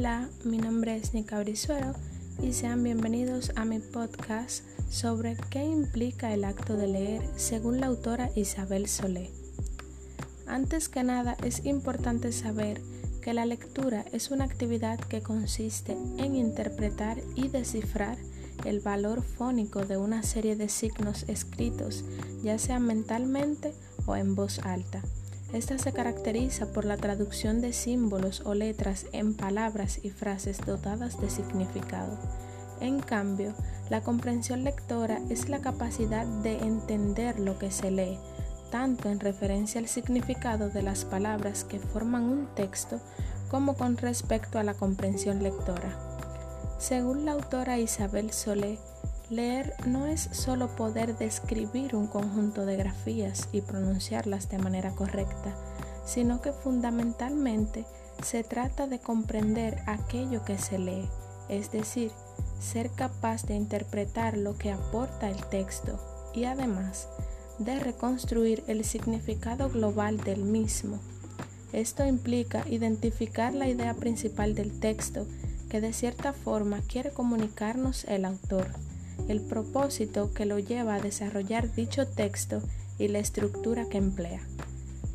Hola, mi nombre es Nika Brizuelo y sean bienvenidos a mi podcast sobre qué implica el acto de leer según la autora Isabel Solé. Antes que nada es importante saber que la lectura es una actividad que consiste en interpretar y descifrar el valor fónico de una serie de signos escritos, ya sea mentalmente o en voz alta. Esta se caracteriza por la traducción de símbolos o letras en palabras y frases dotadas de significado. En cambio, la comprensión lectora es la capacidad de entender lo que se lee, tanto en referencia al significado de las palabras que forman un texto como con respecto a la comprensión lectora. Según la autora Isabel Solé, Leer no es solo poder describir un conjunto de grafías y pronunciarlas de manera correcta, sino que fundamentalmente se trata de comprender aquello que se lee, es decir, ser capaz de interpretar lo que aporta el texto y además de reconstruir el significado global del mismo. Esto implica identificar la idea principal del texto que de cierta forma quiere comunicarnos el autor el propósito que lo lleva a desarrollar dicho texto y la estructura que emplea.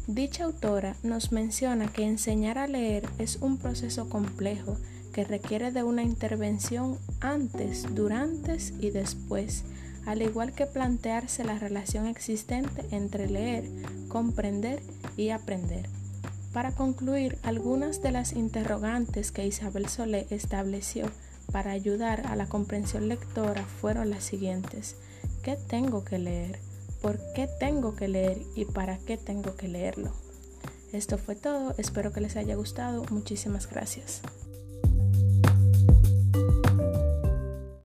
Dicha autora nos menciona que enseñar a leer es un proceso complejo que requiere de una intervención antes, durante y después, al igual que plantearse la relación existente entre leer, comprender y aprender. Para concluir, algunas de las interrogantes que Isabel Solé estableció para ayudar a la comprensión lectora fueron las siguientes. ¿Qué tengo que leer? ¿Por qué tengo que leer? ¿Y para qué tengo que leerlo? Esto fue todo, espero que les haya gustado, muchísimas gracias.